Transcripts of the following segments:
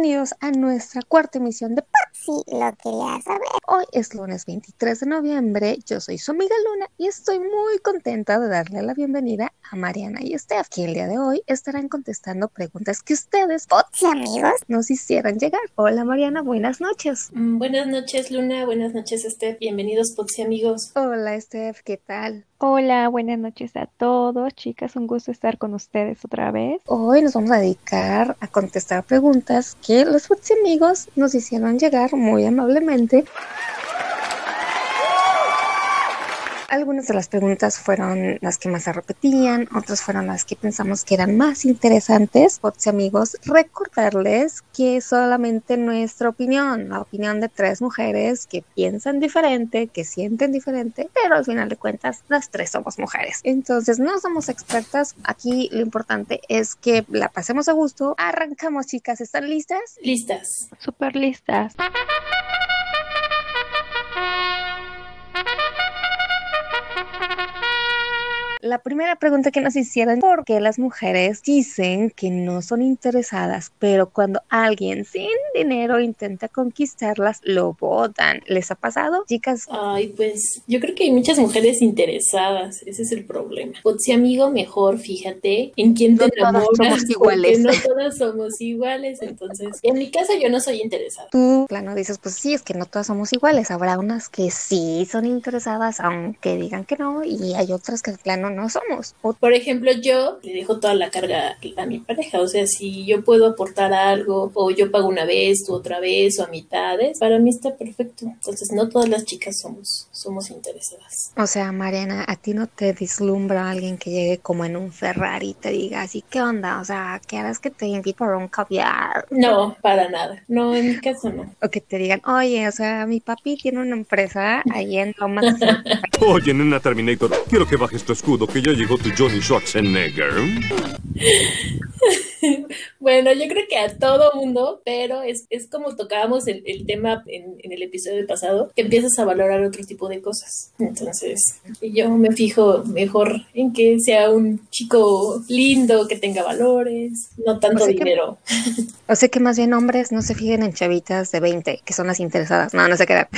bienvenidos a nuestra cuarta emisión de Sí, lo quería saber. Hoy es lunes 23 de noviembre, yo soy su amiga Luna y estoy muy contenta de darle la bienvenida a Mariana y Steph, que el día de hoy estarán contestando preguntas que ustedes, y amigos, nos hicieron llegar. Hola Mariana, buenas noches. Mm, buenas noches Luna, buenas noches Steph, bienvenidos y amigos. Hola Steph, ¿qué tal? Hola, buenas noches a todos, chicas, un gusto estar con ustedes otra vez. Hoy nos vamos a dedicar a contestar preguntas que los y amigos nos hicieron llegar muy amablemente. Algunas de las preguntas fueron las que más se repetían, otras fueron las que pensamos que eran más interesantes. Bots y amigos, recordarles que solamente nuestra opinión, la opinión de tres mujeres que piensan diferente, que sienten diferente, pero al final de cuentas las tres somos mujeres. Entonces no somos expertas, aquí lo importante es que la pasemos a gusto. Arrancamos chicas, ¿están listas? Listas. Súper listas. La primera pregunta que nos hicieron, ¿por qué las mujeres dicen que no son interesadas, pero cuando alguien sin dinero intenta conquistarlas, lo votan? ¿Les ha pasado, chicas? Ay, pues yo creo que hay muchas mujeres interesadas, ese es el problema. Si amigo, mejor fíjate en quién te no enamoras. Todas somos iguales. No todas somos iguales, entonces, en mi caso yo no soy interesada. Tú, plano, dices, pues sí, es que no todas somos iguales. Habrá unas que sí son interesadas, aunque digan que no, y hay otras que, plano, no somos. O, por ejemplo, yo le dejo toda la carga a mi pareja. O sea, si yo puedo aportar algo, o yo pago una vez, tú otra vez, o a mitades, para mí está perfecto. Entonces, no todas las chicas somos, somos interesadas. O sea, Mariana, ¿a ti no te vislumbra alguien que llegue como en un Ferrari y te diga así, ¿qué onda? O sea, ¿qué harás que te invito a un caviar? No, para nada. No, en mi caso no. O que te digan, oye, o sea, mi papi tiene una empresa ahí en Lomas. Oye, nena Terminator, quiero que bajes tu escudo, que ya llegó tu Johnny Schwarzenegger. bueno, yo creo que a todo mundo, pero es, es como tocábamos el, el tema en, en, el episodio pasado, que empiezas a valorar otro tipo de cosas. Entonces, yo me fijo mejor en que sea un chico lindo, que tenga valores, no tanto o sea dinero. Que, o sea que más bien hombres no se fijen en chavitas de 20, que son las interesadas. No, no se quedan.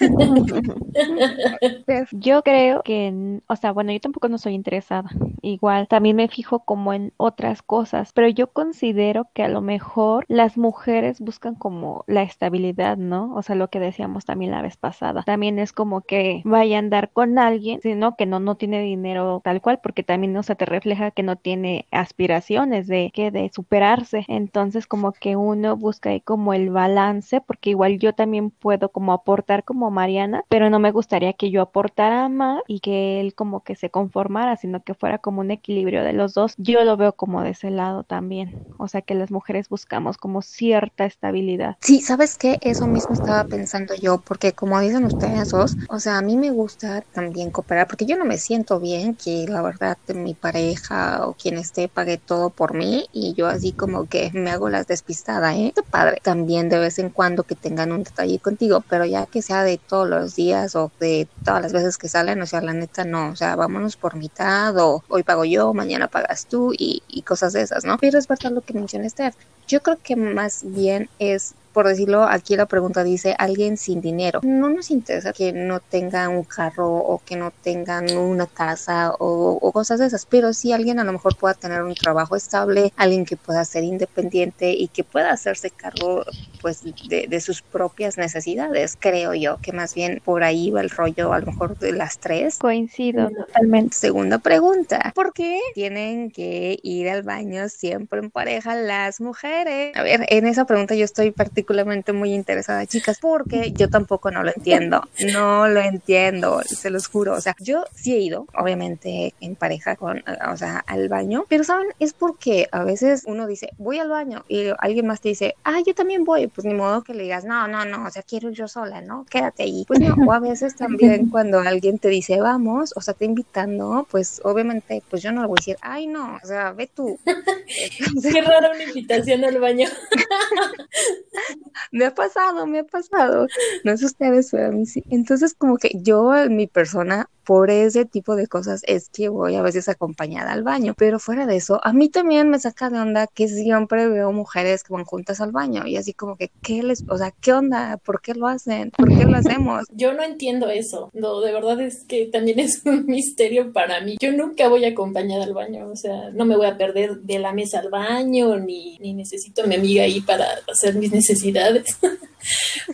yo creo que, o sea, bueno, yo tampoco no soy interesada. Igual, también me fijo como en otras cosas, pero yo considero que a lo mejor las mujeres buscan como la estabilidad, ¿no? O sea, lo que decíamos también la vez pasada. También es como que vaya a andar con alguien, sino que no, no tiene dinero tal cual, porque también, o sea, te refleja que no tiene aspiraciones de que de superarse. Entonces, como que uno busca ahí como el balance, porque igual yo también puedo como aportar como Mariana, pero no me gustaría que yo aportara más y que él como que se conformara, sino que fuera como un equilibrio de los dos. Yo lo veo como de ese lado también. O sea que las mujeres buscamos como cierta estabilidad. Sí, ¿sabes qué? Eso mismo estaba pensando yo, porque como dicen ustedes dos, o sea, a mí me gusta también cooperar, porque yo no me siento bien que la verdad mi pareja o quien esté pague todo por mí y yo así como que me hago las despistadas, ¿eh? Qué padre. También de vez en cuando que tengan un detalle contigo, pero ya que sea de todos los días o de todas las veces que salen, o sea, la neta no, o sea, vámonos por mitad o hoy pago yo, mañana pagas tú y, y cosas de esas, ¿no? Pero es lo que menciona Steph. Yo creo que más bien es por decirlo, aquí la pregunta dice alguien sin dinero. No nos interesa que no tenga un carro o que no tengan una casa o, o, cosas de esas, pero sí alguien a lo mejor pueda tener un trabajo estable, alguien que pueda ser independiente y que pueda hacerse cargo pues de, de sus propias necesidades, creo yo, que más bien por ahí va el rollo a lo mejor de las tres. Coincido totalmente. Segunda pregunta, ¿por qué tienen que ir al baño siempre en pareja las mujeres? A ver, en esa pregunta yo estoy particularmente particularmente muy interesada, chicas, porque yo tampoco no lo entiendo, no lo entiendo, se los juro, o sea, yo sí he ido, obviamente en pareja con, o sea, al baño, pero saben, es porque a veces uno dice, voy al baño y alguien más te dice, ah, yo también voy, pues ni modo que le digas, no, no, no, o sea, quiero ir yo sola, ¿no? Quédate ahí. Pues no, o a veces también cuando alguien te dice, vamos, o sea, te invitando, pues obviamente, pues yo no le voy a decir, ay, no, o sea, ve tú. Entonces, Qué rara una invitación al baño. me ha pasado, me ha pasado. No sé ustedes, pero a sí. Entonces, como que yo, mi persona, por ese tipo de cosas es que voy a veces acompañada al baño. Pero fuera de eso, a mí también me saca de onda que siempre veo mujeres que van juntas al baño y así como que, ¿qué les, o sea, qué onda? ¿Por qué lo hacen? ¿Por qué lo hacemos? Yo no entiendo eso. No, de verdad es que también es un misterio para mí. Yo nunca voy acompañada al baño, o sea, no me voy a perder de la mesa al baño, ni, ni necesito a mi amiga ahí para hacer mis necesidades.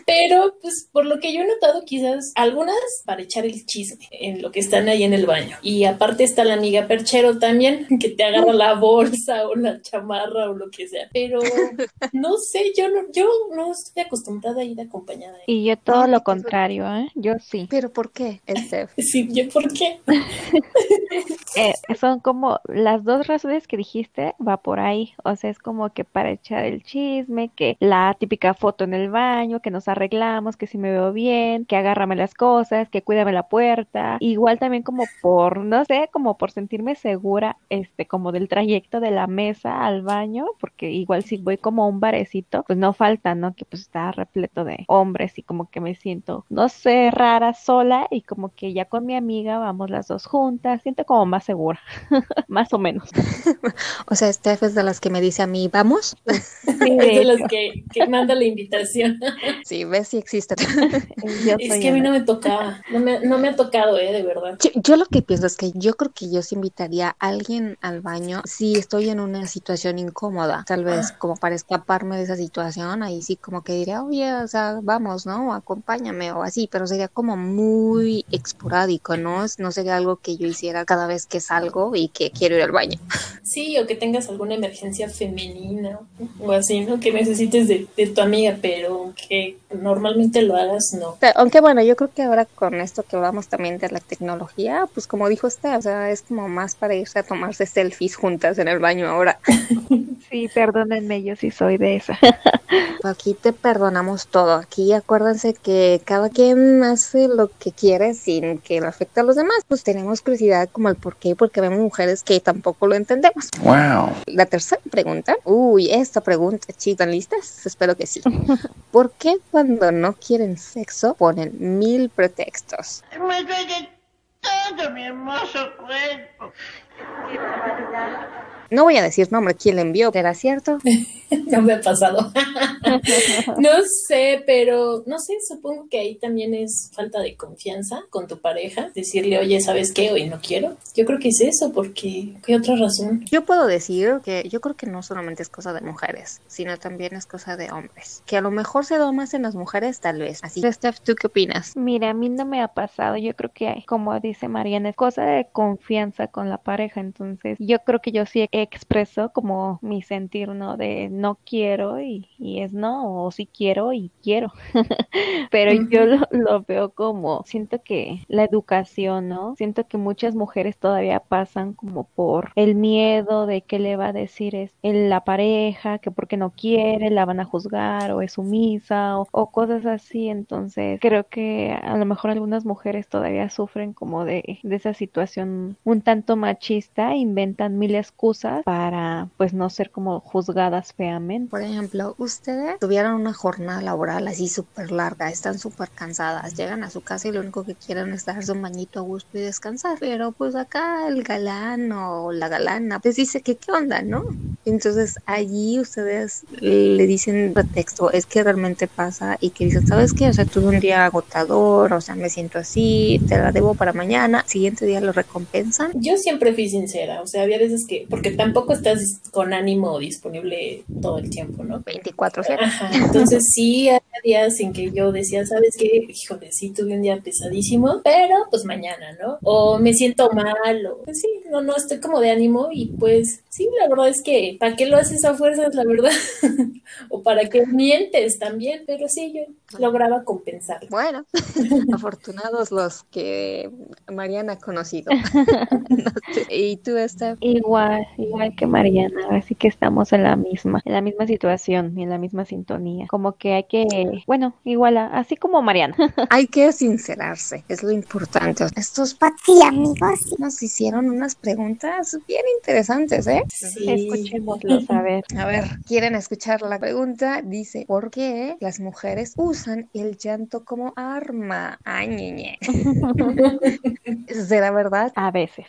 Pero, pues, por lo que yo he notado, quizás algunas para echar el chisme en lo que están ahí en el baño. Y aparte está la amiga perchero también, que te agarra la bolsa o la chamarra o lo que sea. Pero, no sé, yo no, yo no estoy acostumbrada a ir acompañada. Y yo todo lo contrario, ¿eh? Yo sí. ¿Pero por qué, Steph? Sí, ¿yo por qué? Eh, son como las dos razones que dijiste, va por ahí. O sea, es como que para echar el chisme, que la típica foto en el baño, que nos arreglamos, que si me veo bien, que agárrame las cosas, que cuídame la puerta. Igual también como por, no sé, como por sentirme segura, este, como del trayecto de la mesa al baño, porque igual si voy como a un barecito, pues no falta, ¿no? Que pues está repleto de hombres y como que me siento, no sé, rara sola y como que ya con mi amiga vamos las dos juntas, siento como más segura, más o menos. O sea, Steph es de las que me dice a mí, ¿vamos? Sí, es de de las que, que manda la invitación. Sí, ves si existe. yo Es que a mí no me tocaba, no me, no me ha tocado, eh, de verdad. Yo, yo lo que pienso es que yo creo que yo sí invitaría a alguien al baño si estoy en una situación incómoda, tal vez como para escaparme de esa situación, ahí sí como que diría, oye, o sea, vamos, ¿no? Acompáñame o así, pero sería como muy esporádico, ¿no? No sería algo que yo hiciera cada vez que salgo y que quiero ir al baño. Sí, o que tengas alguna emergencia femenina o así, ¿no? Que necesites de, de tu amiga, pero que normalmente lo hagas, no. Aunque bueno, yo creo que ahora con esto que hablamos también de la tecnología, pues como dijo usted, o sea, es como más para irse a tomarse selfies juntas en el baño ahora. Sí, perdónenme, yo sí soy de esa. Aquí te perdonamos todo. Aquí acuérdense que cada quien hace lo que quiere sin que le afecte a los demás. Pues tenemos curiosidad como el por qué, porque vemos mujeres que tampoco lo entendemos. Wow. La tercera pregunta. Uy, esta pregunta, chicas, ¿están listas? Espero que sí. ¿Por qué cuando no quieren sexo ponen mil pretextos? Me duele todo mi hermoso cuerpo. No voy a decir nombre, quién le envió, ¿será cierto? No me ha pasado. no sé, pero no sé, supongo que ahí también es falta de confianza con tu pareja. Decirle, oye, ¿sabes qué? Hoy no quiero. Yo creo que es eso, porque ¿qué otra razón? Yo puedo decir que yo creo que no solamente es cosa de mujeres, sino también es cosa de hombres. Que a lo mejor se da más en las mujeres, tal vez. Así que, Steph, ¿tú qué opinas? Mira, a mí no me ha pasado. Yo creo que, como dice Mariana, es cosa de confianza con la pareja. Entonces, yo creo que yo sí expreso como mi sentir, ¿no? De no quiero y, y es no, o sí quiero y quiero. Pero yo lo, lo veo como, siento que la educación, ¿no? Siento que muchas mujeres todavía pasan como por el miedo de qué le va a decir es el- la pareja, que porque no quiere, la van a juzgar o es sumisa o, o cosas así. Entonces, creo que a lo mejor algunas mujeres todavía sufren como de, de esa situación un tanto machista, inventan mil excusas para pues no ser como juzgadas feamente. Por ejemplo, ustedes tuvieron una jornada laboral así súper larga, están súper cansadas, llegan a su casa y lo único que quieren es darse un bañito a gusto y descansar. Pero pues acá el galán o la galana pues dice que qué onda, ¿no? Entonces allí ustedes le dicen pretexto, es que realmente pasa y que dicen, ¿sabes qué? O sea, tuve un día agotador, o sea, me siento así, te la debo para mañana, siguiente día lo recompensan. Yo siempre fui sincera, o sea, había veces que, porque tampoco estás con ánimo disponible todo el tiempo, ¿no? 24/7. Ajá, entonces sí, había días en que yo decía, ¿sabes qué? Híjole, sí, tuve un día pesadísimo, pero pues mañana, ¿no? O me siento mal, o pues sí, no, no, estoy como de ánimo y pues sí, la verdad es que, ¿para qué lo haces a fuerzas, la verdad? o para qué mientes también, pero sí, yo lograba compensar. Bueno, afortunados los que Mariana ha conocido. No sé. ¿Y tú, Steph? Igual, igual que Mariana, así que estamos en la misma, en la misma situación y en la misma sintonía. Como que hay que, bueno, igual, a- así como Mariana. Hay que sincerarse, es lo importante. Estos sí, amigos. nos hicieron unas preguntas bien interesantes, ¿eh? Sí. Escuchen Háganoslo saber. A ver, ¿quieren escuchar la pregunta? Dice, ¿por qué las mujeres usan el llanto como arma? Ay, ñeñe. ¿Será verdad? A veces.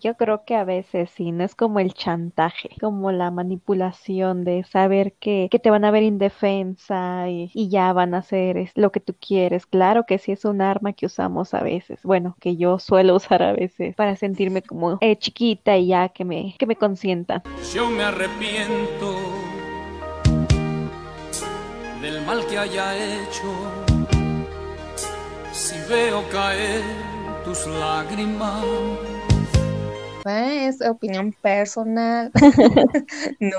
Yo creo que a veces sí, no es como el chantaje, como la manipulación de saber que, que te van a ver indefensa y, y ya van a hacer lo que tú quieres. Claro que sí es un arma que usamos a veces, bueno, que yo suelo usar a veces para sentirme como eh, chiquita y ya que me, que me consientan. Yo me arrepiento que haya hecho. Si veo caer tus lágrimas, Es opinión personal. no,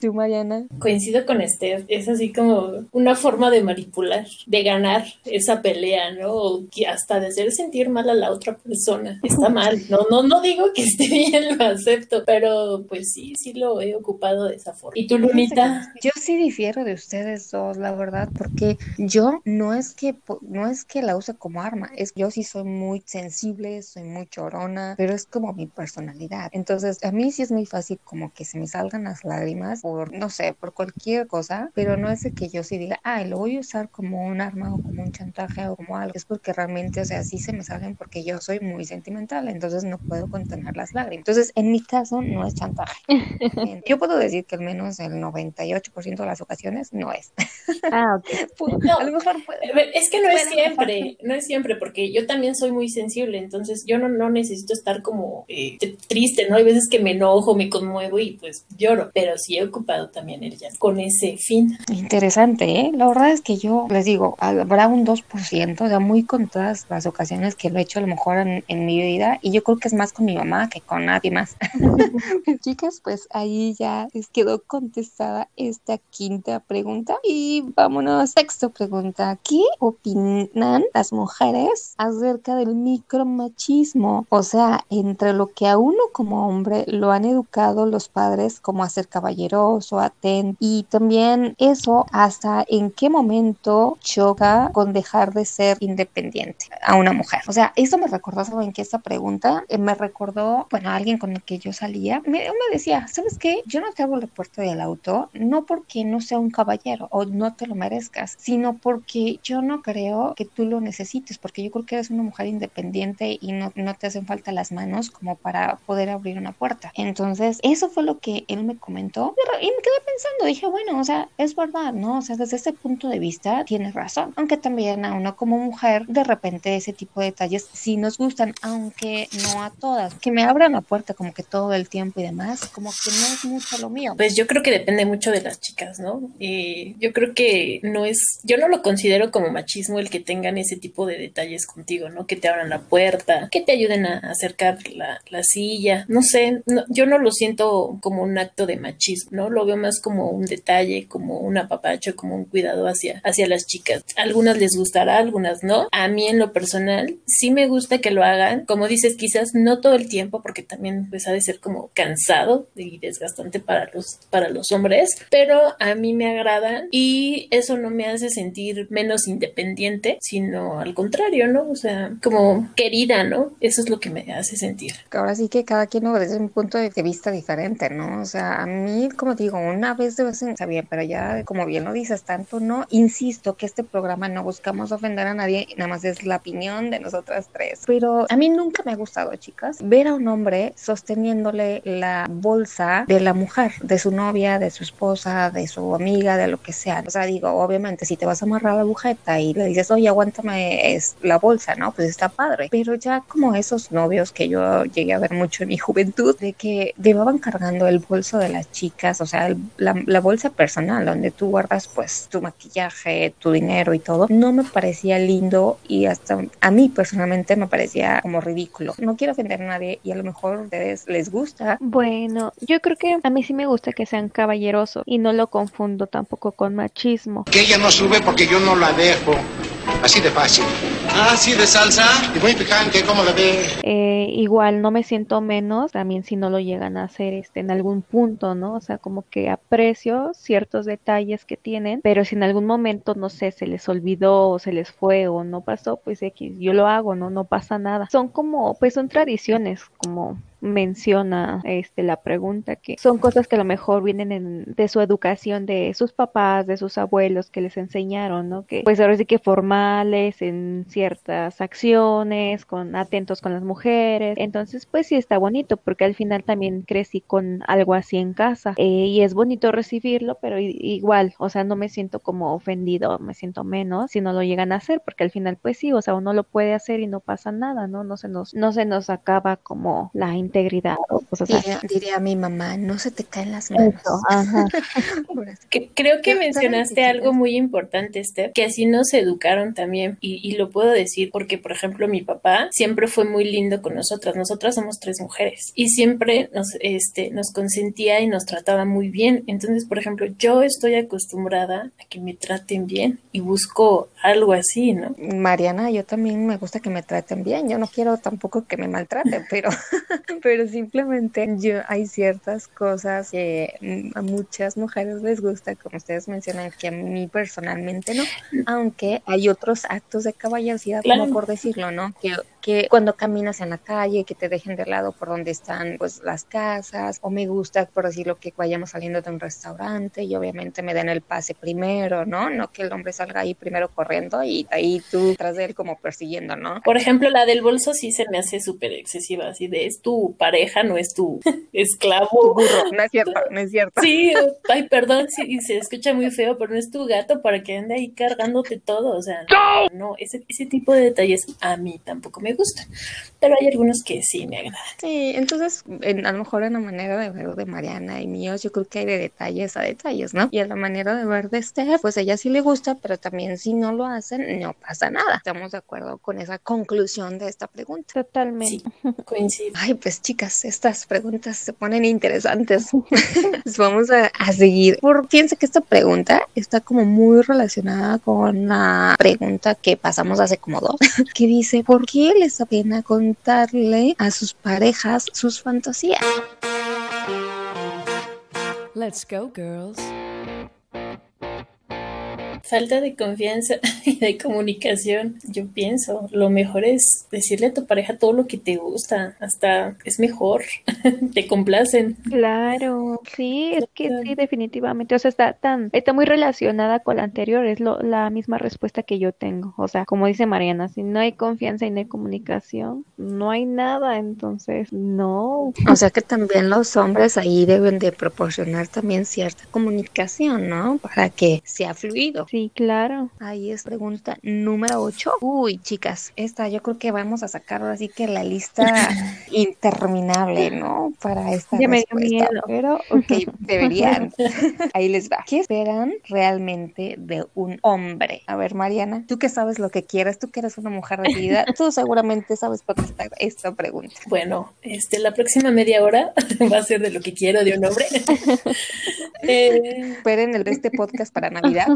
tú, Mariana. Coincido con Steph, es así como una forma de manipular, de ganar esa pelea, ¿no? O que hasta de hacer sentir mal a la otra persona. Está mal, no, no, no digo que esté bien, lo acepto, pero pues sí, sí lo he ocupado de esa forma. ¿Y tú, Lunita? Yo sí difiero de ustedes dos, la verdad, porque yo no es que no es que la use como arma, es yo sí soy muy sensible, soy muy chorona, pero es como mi personalidad. Entonces, a mí sí es muy fácil como que se me salgan las lágrimas por, no sé, por cualquier cosa, pero no es de que yo sí diga, ay, lo voy a usar como un arma o como un chantaje o como algo. Es porque realmente, o sea, sí se me salen porque yo soy muy sentimental, entonces no puedo contener las lágrimas. Entonces, en mi caso, no es chantaje. Yo puedo decir que al menos el 98% de las ocasiones no es. Ah, ok. Pu- No. A lo mejor puede. Es que no es siempre, no es siempre, porque yo también soy muy sensible, entonces yo no, no necesito estar como eh, triste, ¿no? Hay veces que me enojo, me conmuevo y pues lloro, pero sí he ocupado también el llanto con ese fin. Interesante, ¿eh? La verdad es que yo les digo, habrá un 2%, o sea, muy contadas las ocasiones que lo he hecho a lo mejor en, en mi vida y yo creo que es más con mi mamá que con nadie más. Chicas, pues ahí ya les quedó contestada esta quinta pregunta y vámonos. Sexta pregunta. ¿Qué opinan las mujeres acerca del micromachismo? O sea, entre lo que a uno como hombre lo han educado los padres como a ser caballeroso, atento y también eso hasta en qué momento choca con dejar de ser independiente a una mujer. O sea, esto me recordó, ¿saben qué? Esta pregunta eh, me recordó, bueno, a alguien con el que yo salía, me, me decía, ¿sabes qué? Yo no te abro la puerta del auto, no porque no sea un caballero o no te lo merezcas, sino porque yo no creo que tú lo necesites, porque yo creo que eres una mujer independiente y no, no te hacen falta las manos como para poder abrir una puerta. Entonces, eso fue lo que él me comentó y me quedé pensando, dije, bueno, o sea, es verdad, ¿no? O sea, desde ese punto de vista tienes razón, aunque también a uno como mujer, de repente ese tipo de detalles sí nos gustan, aunque no a todas. Que me abran la puerta como que todo el tiempo y demás, como que no es mucho lo mío. Pues yo creo que depende mucho de las chicas, ¿no? Y yo creo que no es, yo no lo considero como machismo el que tengan ese tipo de detalles contigo, ¿no? Que te abran la puerta, que te ayuden a acercar la, la no sé, no- yo no lo siento como un acto de machismo, ¿no? Lo veo más como un detalle, como un apapacho, como un cuidado hacia, hacia las chicas. Algunas les gustará, algunas no. A mí en lo personal sí me gusta que lo hagan, como dices, quizás no todo el tiempo, porque también pues ha de ser como cansado y desgastante para los, para los hombres, pero a mí me agradan y eso no me hace sentir menos independiente, sino al contrario, ¿no? O sea, como querida, ¿no? Eso es lo que me hace sentir. Ahora sí que cada quien lo ve desde un punto de vista diferente, ¿no? O sea, a mí, como digo, una vez de vez en está bien, pero ya, como bien lo dices, tanto no. Insisto que este programa no buscamos ofender a nadie, nada más es la opinión de nosotras tres. Pero a mí nunca me ha gustado, chicas, ver a un hombre sosteniéndole la bolsa de la mujer, de su novia, de su esposa, de su amiga, de lo que sea. O sea, digo, obviamente, si te vas a amarrar la bujeta y le dices, oye, aguántame la bolsa, ¿no? Pues está padre. Pero ya como esos novios que yo llegué a ver mucho en mi juventud, de que llevaban cargando el bolso de las chicas, o sea, el- la, la bolsa personal, donde tú guardas pues tu maquillaje, tu dinero y todo, no me parecía lindo y hasta a mí personalmente me parecía como ridículo. No quiero ofender a nadie y a lo mejor a ustedes les gusta. Bueno, yo creo que a mí sí me gusta que sean caballerosos y no lo confundo tampoco con machismo. Que ella no sube porque yo no la dejo. Así de fácil. ¿Ah, sí de salsa? Y muy picante, ¿cómo la ve? Eh, igual no me siento menos también si no lo llegan a hacer este en algún punto, ¿no? O sea, como que aprecio ciertos detalles que tienen, pero si en algún momento, no sé, se les olvidó o se les fue o no pasó, pues X, yo lo hago, ¿no? No pasa nada. Son como, pues son tradiciones, como menciona este la pregunta que son cosas que a lo mejor vienen en- de su educación de sus papás, de sus abuelos que les enseñaron, ¿no? Que pues ahora sí que formales en ciertas acciones, con atentos con las mujeres. Entonces, pues sí está bonito porque al final también crecí con algo así en casa eh, y es bonito recibirlo, pero igual, o sea, no me siento como ofendido, me siento menos si no lo llegan a hacer, porque al final pues sí, o sea, uno lo puede hacer y no pasa nada, ¿no? No se nos no se nos acaba como la integridad o cosas así. Diría, diría mi mamá, no se te caen las manos. Eso, ajá. Que- creo que mencionaste algo muy importante, Steph, que así nos educaron también. Y, y lo puedo decir porque, por ejemplo, mi papá siempre fue muy lindo con nosotras. Nosotras somos tres mujeres y siempre nos, este, nos consentía y nos trataba muy bien. Entonces, por ejemplo, yo estoy acostumbrada a que me traten bien y busco algo así, ¿no? Mariana, yo también me gusta que me traten bien. Yo no quiero tampoco que me maltraten, pero, pero simplemente yo hay ciertas cosas que mm, a muchas mujeres les gusta, como ustedes mencionan, que a mí personalmente no. Aunque hay otros actos de caballerosidad, Claro. como por decirlo, ¿no? Que, que cuando caminas en la calle, que te dejen de lado por donde están pues las casas, o me gusta, por decirlo, que vayamos saliendo de un restaurante y obviamente me den el pase primero, ¿no? No que el hombre salga ahí primero corriendo y ahí tú tras de él como persiguiendo, ¿no? Por ejemplo, la del bolso sí se me hace súper excesiva, así de es tu pareja, no es tu esclavo. Burro, no es cierto, no es cierto. Sí, ay, perdón, sí, y se escucha muy feo, pero no es tu gato para que ande ahí cargándote todo, o sea, no, ese, ese tipo de detalles a mí tampoco me gustan, pero hay algunos que sí me agradan. Sí, entonces en- a lo mejor en la manera de ver de Mariana y míos, yo creo que hay de detalles a detalles, ¿no? Y en la manera de ver de Steph, pues a ella sí le gusta, pero también si no lo hacen, no pasa nada. Estamos de acuerdo con esa conclusión de esta pregunta. Totalmente. Sí, coincido. Ay, pues chicas, estas preguntas se ponen interesantes. Pues Vamos a, a seguir. Por, fíjense que esta pregunta está como muy relacionada con la pregunta que pasamos hace como dos, que dice, ¿por qué les da pena contarle a sus parejas sus fantasías? Let's go, girls. Falta de confianza y de comunicación, yo pienso, lo mejor es decirle a tu pareja todo lo que te gusta, hasta es mejor, te complacen. Claro, sí, es que sí, definitivamente. O sea, está tan, está muy relacionada con la anterior, es lo, la misma respuesta que yo tengo. O sea, como dice Mariana, si no hay confianza y no hay comunicación, no hay nada, entonces, no. O sea que también los hombres ahí deben de proporcionar también cierta comunicación, ¿no? Para que sea fluido. Sí, claro. Ahí es pregunta número 8. Uy, chicas, esta yo creo que vamos a sacar ahora sí que la lista interminable, ¿no? Para esta Ya me dio respuesta. miedo. Pero, ok, deberían. Ahí les va. ¿Qué esperan realmente de un hombre? A ver, Mariana, tú que sabes lo que quieres, tú que eres una mujer recibida, tú seguramente sabes contestar esta pregunta. Bueno, este, la próxima media hora va a ser de lo que quiero de un hombre. Eh, Esperen el de este podcast para Navidad.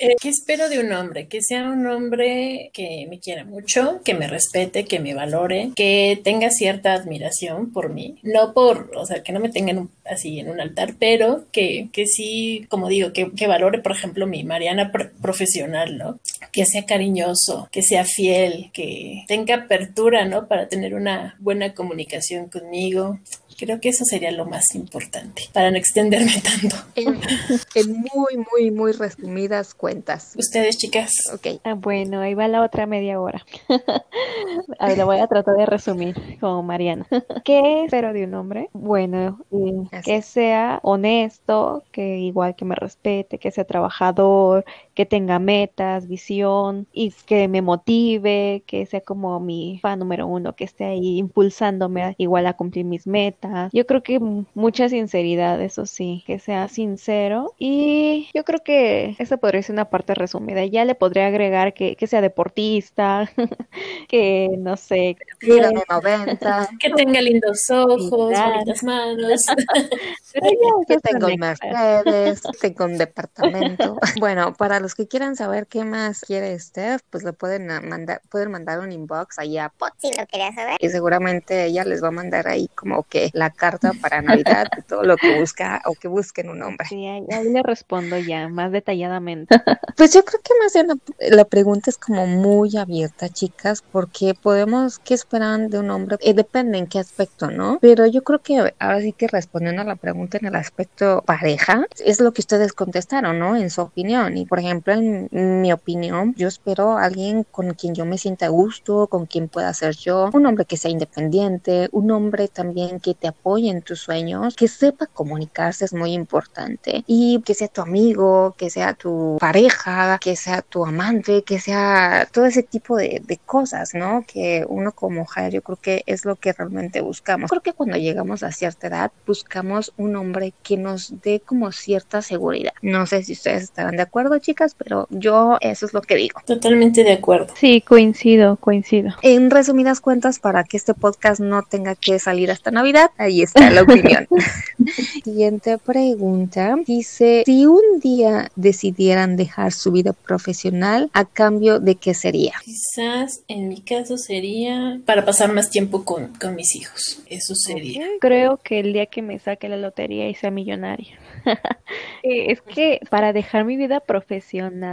Eh, ¿Qué espero de un hombre? Que sea un hombre que me quiera mucho, que me respete, que me valore, que tenga cierta admiración por mí. No por, o sea, que no me tengan un- así en un altar, pero que, que sí, como digo, que, que valore, por ejemplo, mi Mariana pr- profesional, ¿no? Que sea cariñoso, que sea fiel, que tenga apertura, ¿no? Para tener una buena comunicación conmigo. Creo que eso sería lo más importante para no extenderme tanto. En, en muy, muy, muy resumidas cuentas. Ustedes, chicas. Ok. Ah, bueno, ahí va la otra media hora. A ver, lo voy a tratar de resumir como Mariana. ¿Qué espero de un hombre? Bueno, eh, que sea honesto, que igual que me respete, que sea trabajador, que tenga metas, visión y que me motive, que sea como mi fan número uno, que esté ahí impulsándome a- igual a cumplir mis metas. Yo creo que mucha sinceridad, eso sí, que sea sincero y yo creo que esa podría ser una parte resumida. Ya le podría agregar que, que sea deportista, que no sé, 90. Que tenga lindos ojos, bonitas manos. pero ya que son un. Mercedes, tengo un departamento. Bueno, para los que quieran saber qué más quiere Steph, pues le pueden ah, mandar, pueden mandar un inbox ahí a Pot Si lo quería saber. y seguramente ella les va a mandar ahí como que la carta para Navidad de todo lo que busca o que busquen un hombre. Sí, ahí, ahí le respondo ya más detalladamente. Pues yo creo que más bien la, la pregunta es como muy abierta, chicas, porque podemos, ¿qué esperan de un hombre? Eh, depende en qué aspecto, ¿no? Pero yo creo que ahora sí que respondiendo a la pregunta en el aspecto pareja, es lo que ustedes contestaron, ¿no? En su opinión. Y por ejemplo, en mi opinión, yo espero a alguien con quien yo me sienta a gusto, con quien pueda ser yo, un hombre que sea independiente, un hombre también que te apoye en tus sueños, que sepa comunicarse es muy importante y que sea tu amigo, que sea tu pareja, que sea tu amante, que sea todo ese tipo de, de cosas, ¿no? Que uno como mujer yo creo que es lo que realmente buscamos. Creo que cuando llegamos a cierta edad buscamos un hombre que nos dé como cierta seguridad. No sé si ustedes estarán de acuerdo, chicas, pero yo eso es lo que digo. Totalmente de acuerdo. Sí, coincido, coincido. En resumidas cuentas, para que este podcast no tenga que salir hasta Navidad, ahí está la opinión. Siguiente pregunta. Dice, si un día decidieran dejar su vida profesional, ¿a cambio de qué sería? Quizás en mi caso sería para pasar más tiempo con, con mis hijos. Eso sería. Creo que el día que me saque la lotería y sea millonaria. Eh, es que para dejar mi vida profesional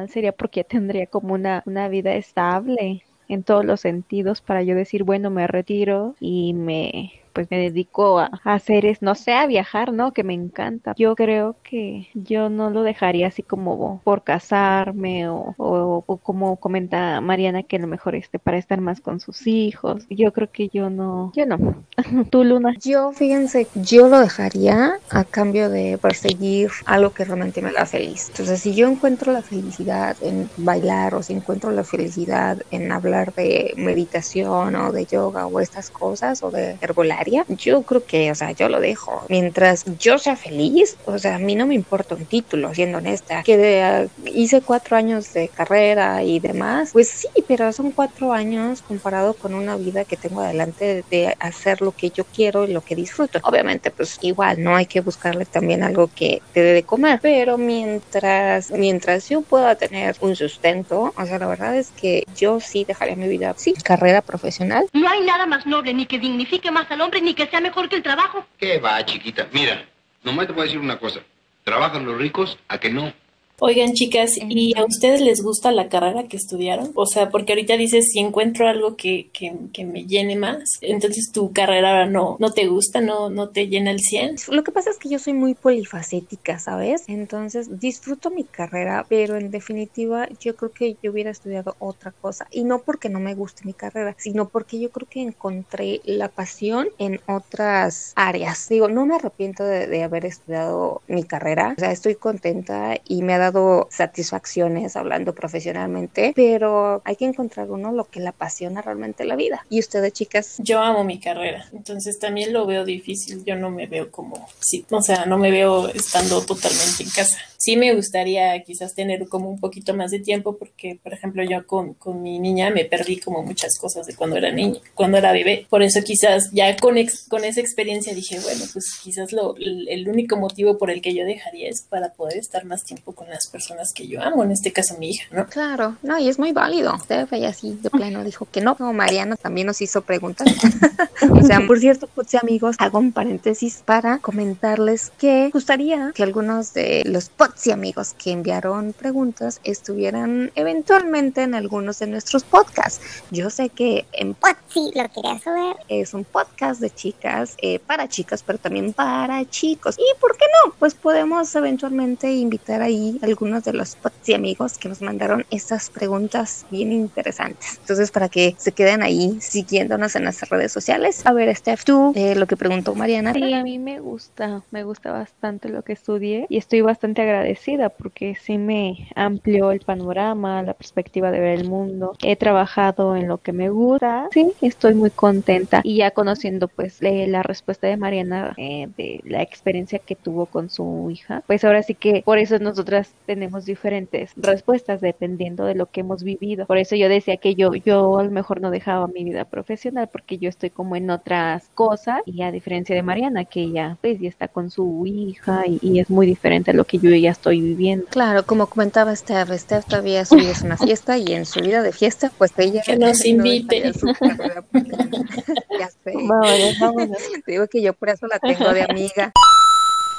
sería porque tendría como una, una vida estable en todos los sentidos para yo decir, bueno, me retiro y me pues me dedico a, hacer es, no sé, a viajar, ¿no? Que me encanta. Yo creo que yo no lo dejaría así como por casarme o, o, como comenta Mariana que a lo mejor este para estar más con sus hijos. Yo creo que yo no, yo no. Tú, Luna. Yo, fíjense, yo lo dejaría a cambio de perseguir algo que realmente me haga feliz. Entonces, si yo encuentro la felicidad en bailar o si encuentro la felicidad en hablar de meditación o de yoga o estas cosas o de herbolaria, yo creo que, o sea, yo lo dejo. Mientras yo sea feliz, o sea, a mí no me importa un título, siendo honesta. Que uh, hice cuatro años de carrera y demás, pues sí, pero son cuatro años comparado con una vida que tengo adelante de hacer lo que yo quiero y lo que disfruto. Obviamente, pues igual, no hay que buscarle también algo que te dé de comer, pero mientras, mientras yo pueda tener un sustento, o sea, la verdad es que yo sí dejaría mi vida, sí, carrera profesional. No hay nada más noble ni que dignifique más al hombre ni que sea mejor que el trabajo. ¿Qué va, chiquita? Mira, nomás te voy a decir una cosa. Trabajan los ricos a que no. Oigan, chicas, ¿y a ustedes les gusta la carrera que estudiaron? O sea, porque ahorita dices, si encuentro algo que, que, que me llene más, entonces tu carrera no, no te gusta, no, no te llena el 100. Lo que pasa es que yo soy muy polifacética, ¿sabes? Entonces disfruto mi carrera, pero en definitiva yo creo que yo hubiera estudiado otra cosa. Y no porque no me guste mi carrera, sino porque yo creo que encontré la pasión en otras áreas. Digo, no me arrepiento de, de haber estudiado mi carrera. O sea, estoy contenta y me ha dado satisfacciones hablando profesionalmente, pero hay que encontrar uno lo que le apasiona realmente la vida. ¿Y ustedes, chicas? Yo amo mi carrera, entonces también lo veo difícil. Yo no me veo como, sí, o sea, no me veo estando totalmente en casa. Sí me gustaría quizás tener como un poquito más de tiempo porque, por ejemplo, yo con, con mi niña me perdí como muchas cosas de cuando era niña, cuando era bebé. Por eso quizás ya con, ex, con esa experiencia dije, bueno, pues quizás lo, el, único motivo por el que yo dejaría es para poder estar más tiempo con las personas que yo amo, en este caso mi hija, ¿no? Claro, no, y es muy válido. Usted ella así de plano dijo que no. Como Mariana también nos hizo preguntas. o sea, por cierto, pues amigos, hago un paréntesis para comentarles que gustaría que algunos de los Potsi amigos que enviaron preguntas estuvieran eventualmente en algunos de nuestros podcasts. Yo sé que en Potsi lo quería saber. es un podcast de chicas, eh, para chicas, pero también para chicos. ¿Y por qué no? Pues podemos eventualmente invitar ahí algunos de los Potsi amigos que nos mandaron estas preguntas bien interesantes. Entonces, para que se queden ahí siguiéndonos en las redes sociales. A ver, Steph, tú, eh, lo que preguntó Mariana. Sí, a mí me gusta, me gusta bastante lo que estudié y estoy bastante agradecida porque sí me amplió el panorama, la perspectiva de ver el mundo. He trabajado en lo que me gusta, sí, estoy muy contenta y ya conociendo pues eh, la respuesta de Mariana eh, de la experiencia que tuvo con su hija, pues ahora sí que por eso nosotras tenemos diferentes respuestas dependiendo de lo que hemos vivido. Por eso yo decía que yo, yo a lo mejor no dejaba mi vida profesional porque yo estoy como en otras cosas y a diferencia de Mariana que ella pues ya está con su hija y, y es muy diferente a lo que yo ya estoy viviendo. Claro, como comentaba Steph, Steph todavía su vida es una fiesta y en su vida de fiesta, pues ella Que nos no invite. su carrera, ya sé. Vámonos, vámonos. Te digo que yo por eso la tengo de amiga.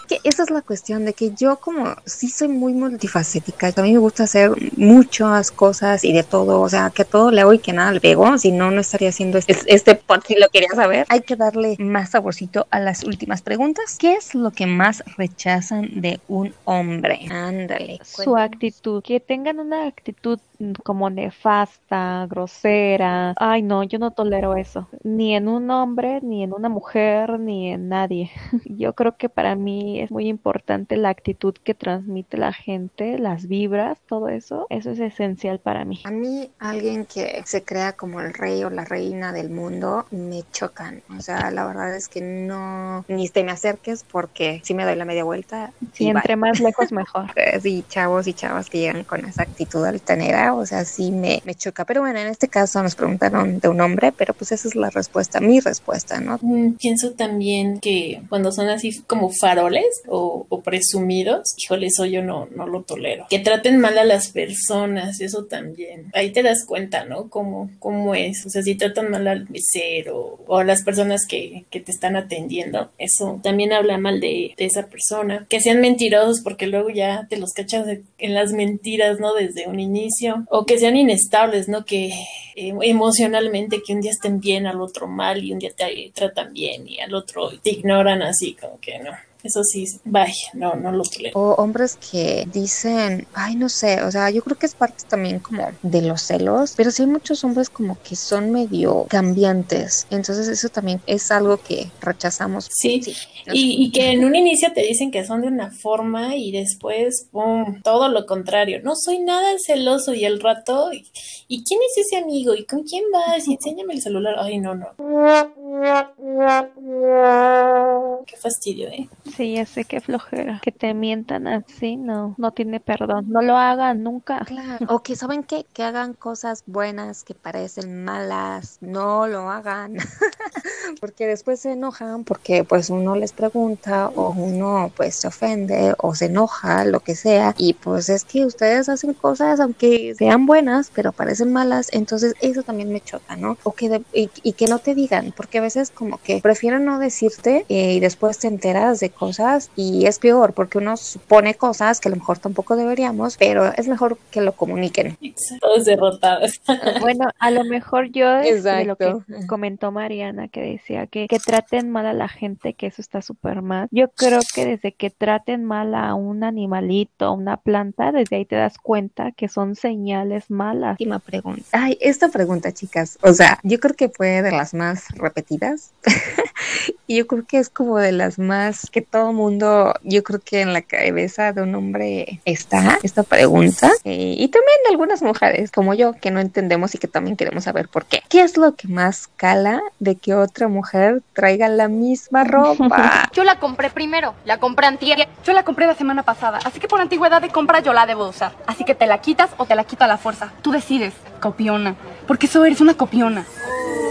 Que esa es la cuestión de que yo como sí soy muy multifacética, a mí me gusta hacer muchas cosas y de todo, o sea, que a todo le hago y que nada le pego, si no, no estaría haciendo este, este pod si lo quería saber. Hay que darle más saborcito a las últimas preguntas. ¿Qué es lo que más rechazan de un hombre? Ándale. Su actitud, que tengan una actitud como nefasta, grosera. Ay, no, yo no tolero eso. Ni en un hombre, ni en una mujer, ni en nadie. Yo creo que para mí es muy importante la actitud que transmite la gente, las vibras, todo eso. Eso es esencial para mí. A mí, alguien que se crea como el rey o la reina del mundo, me chocan. O sea, la verdad es que no, ni te me acerques porque si me doy la media vuelta. Y entre bye. más lejos, mejor. Eh, Sí, chavos y chavas que llegan con esa actitud altanera, o sea, sí me, me choca. Pero bueno, en este caso nos preguntaron de un hombre, pero pues esa es la respuesta, mi respuesta, ¿no? Mm, Pienso también que cuando son así como faroles o, o presumidos, híjole, eso yo no, no lo tolero. Que traten mal a las personas, eso también. Ahí te das cuenta, ¿no? Cómo, cómo es. O sea, si tratan mal al mesero o a las personas que, que te están atendiendo, eso también habla mal de, de esa persona. Que sean mentirosos porque luego ya te los cachas en las mentiras, ¿no? Desde un inicio. O que sean inestables, ¿no? Que eh, emocionalmente, que un día estén bien, al otro mal y un día te tratan bien y al otro te ignoran así, como que no. Eso sí, vaya, no, no lo tolero. O hombres que dicen, ay, no sé, o sea, yo creo que es parte también como de los celos, pero sí hay muchos hombres como que son medio cambiantes. Entonces eso también es algo que rechazamos. Sí, ¿no? Y, y que en un inicio te dicen que son de una forma y después, ¡pum! Todo lo contrario. No soy nada celoso y el rato, ¿y, y quién es ese amigo? ¿Y con quién vas? Y enséñame el celular. Ay, no, no. Qué fastidio, ¿eh? Sí, ya sé qué flojera. Que te mientan así, no, no tiene perdón. No lo hagan nunca. Claro. O que saben qué? que hagan cosas buenas que parecen malas, no lo hagan. porque después se enojan porque pues uno les pregunta o uno pues se ofende o se enoja, lo que sea. Y pues es que ustedes hacen cosas aunque sean buenas, pero parecen malas. Entonces eso también me choca, ¿no? O que de- y, y que no te digan, porque a veces como que prefieren no decirte eh, y después te enteras de cosas y es peor porque uno supone cosas que a lo mejor tampoco deberíamos, pero es mejor que lo comuniquen. Todos derrotados. Bueno, a lo mejor yo es de lo que comentó Mariana que decía que, que traten mal a la gente, que eso está súper mal. Yo creo que desde que traten mal a un animalito, a una planta, desde ahí te das cuenta que son señales malas. Última pregunta. Ay, esta pregunta, chicas, o sea, yo creo que fue de las más repetidas y yo creo que es como de las más que todo mundo, yo creo que en la cabeza de un hombre está esta pregunta Eh, y también de algunas mujeres como yo que no entendemos y que también queremos saber por qué. ¿Qué es lo que más cala de que otra mujer traiga la misma ropa? Yo la compré primero, la compré antier. Yo la compré la semana pasada, así que por antigüedad de compra yo la debo usar. Así que te la quitas o te la quito a la fuerza. Tú decides, copiona. Porque eso eres una copiona.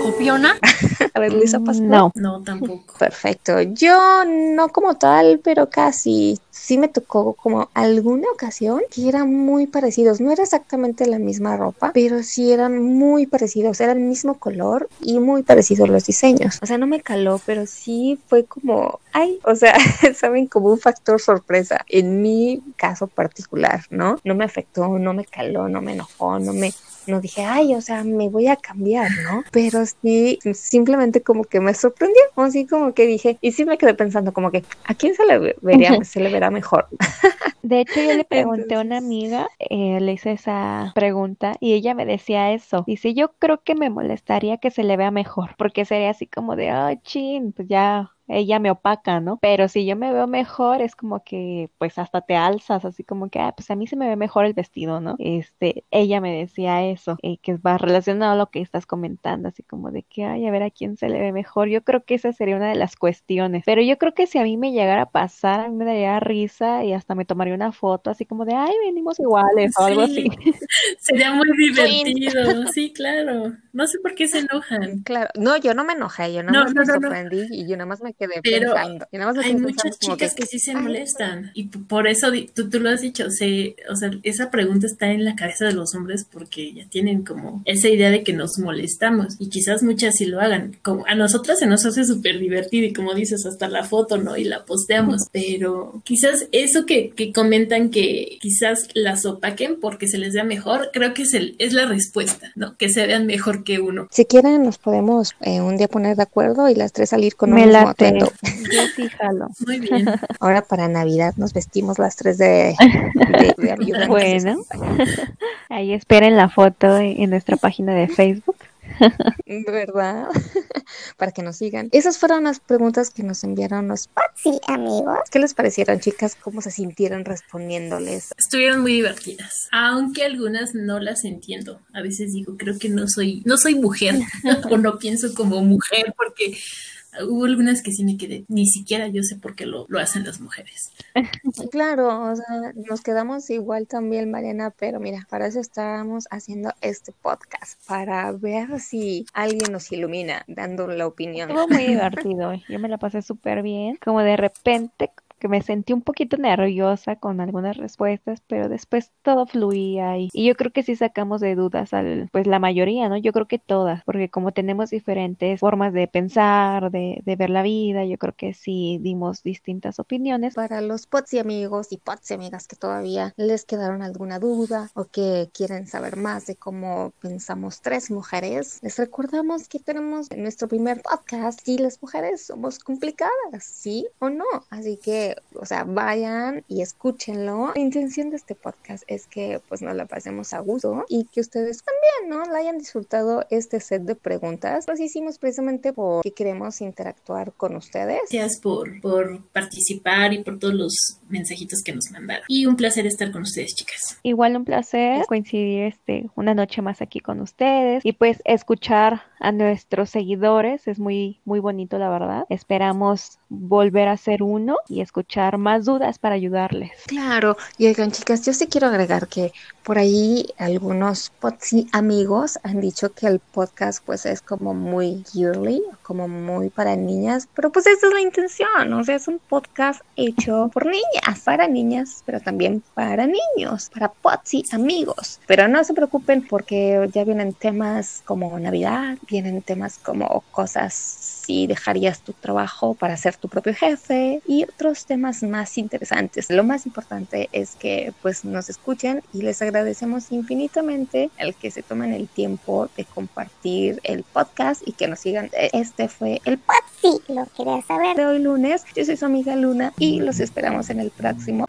¿Copiona? A ver, Luisa, pasa. No, No, tampoco. Perfecto. Yo no como tal, pero casi. Sí me tocó como alguna ocasión que eran muy parecidos. No era exactamente la misma ropa, pero sí eran muy parecidos. Era el mismo color y muy parecidos los diseños. O sea, no me caló, pero sí fue como, ay, o sea, saben, como un factor sorpresa. En mi caso particular, ¿no? No me afectó, no me caló, no me enojó, no me no dije, ay, o sea, me voy a cambiar, ¿no? Pero sí, simplemente como que me sorprendió, así como que dije, y sí me quedé pensando como que, ¿a quién se le vería, se le verá mejor? De hecho, yo le pregunté a una amiga, eh, le hice esa pregunta y ella me decía eso. Dice, yo creo que me molestaría que se le vea mejor, porque sería así como de, ay, chin, pues ya ella me opaca, ¿no? Pero si yo me veo mejor, es como que, pues hasta te alzas, así como que, ah, pues a mí se me ve mejor el vestido, ¿no? Este, ella me decía eso, eh, que va relacionado a lo que estás comentando, así como de que, ay, a ver a quién se le ve mejor. Yo creo que esa sería una de las cuestiones. Pero yo creo que si a mí me llegara a pasar, a mí me daría risa y hasta me tomaría una foto, así como de, ay, venimos iguales o algo Sí. así. Sería muy divertido. Sí, claro. No sé por qué se enojan. Claro, no, yo no me enojé, yo nada No, más no, me no, no. sorprendí y yo nada más me quedé Pero pensando. Yo nada más me Hay quedé muchas chicas que, sí se molestan y por eso tú, tú lo has dicho, se, o sea, esa pregunta está en la cabeza de los hombres porque ya tienen como esa idea de que nos molestamos y quizás muchas sí lo hagan. Como a nosotras se nos hace súper divertido y como dices, hasta la foto, ¿no? Y la posteamos, pero quizás eso que, que comentan que quizás las opaquen porque se les vea mejor, creo que es, el, es la respuesta, ¿no? Que se vean mejor que uno. Si quieren, nos podemos eh, un día poner de acuerdo y las tres salir con un Me mismo late. atuendo. Yo sí jalo. Muy bien. Ahora para Navidad nos vestimos las tres de, de, de. Bueno, ahí esperen la foto en en nuestra página de Facebook. ¿Verdad? para que nos sigan. Esas fueron las preguntas que nos enviaron los Sí, amigos. ¿Qué les parecieron, chicas? ¿Cómo se sintieron respondiéndoles? Estuvieron muy divertidas, aunque algunas no las entiendo. A veces digo, creo que no soy, no soy mujer o no pienso como mujer porque hubo algunas que sí me quedé. Ni siquiera yo sé por qué lo, lo hacen las mujeres. Claro, o sea, nos quedamos igual también, Mariana, pero mira, para eso estábamos haciendo este podcast, para ver si alguien nos ilumina dando la opinión. Estuvo muy divertido. Yo me la pasé súper bien. Como de repente que me sentí un poquito nerviosa con algunas respuestas, pero después todo fluía y, yo creo que sí sacamos de dudas al, pues la mayoría, ¿no? Yo creo que todas, porque como tenemos diferentes formas de pensar, de, de ver la vida, yo creo que sí dimos distintas opiniones. Para los pots y amigos y pots y amigas que todavía les quedaron alguna duda o que quieren saber más de cómo pensamos tres mujeres, les recordamos que tenemos nuestro primer podcast y las mujeres somos complicadas, ¿sí o no? Así que, o sea, vayan y escúchenlo. La intención de este podcast es que pues nos la pasemos a gusto y que ustedes también, ¿no? La hayan disfrutado este set de preguntas. Los hicimos precisamente porque queremos interactuar con ustedes. Gracias por, por participar y por todos los mensajitos que nos mandaron. Y un placer estar con ustedes, chicas. Igual un placer coincidir este una noche más aquí con ustedes y pues escuchar a nuestros seguidores es muy muy bonito la verdad. Esperamos volver a ser uno y escuchar más dudas para ayudarles. Claro, y oigan chicas, yo sí quiero agregar que por ahí algunos potsi amigos han dicho que el podcast pues es como muy girly, como muy para niñas, pero pues esa es la intención, o sea, es un podcast hecho por niñas, para niñas, pero también para niños, para potsi amigos. Pero no se preocupen porque ya vienen temas como Navidad, vienen temas como cosas si dejarías tu trabajo para ser tu propio jefe y otros temas más interesantes. Lo más importante es que pues nos escuchen y les agradecemos infinitamente el que se tomen el tiempo de compartir el podcast y que nos sigan. Este fue el podcast lo quería saber. de hoy lunes. Yo soy su amiga Luna y los esperamos en el próximo.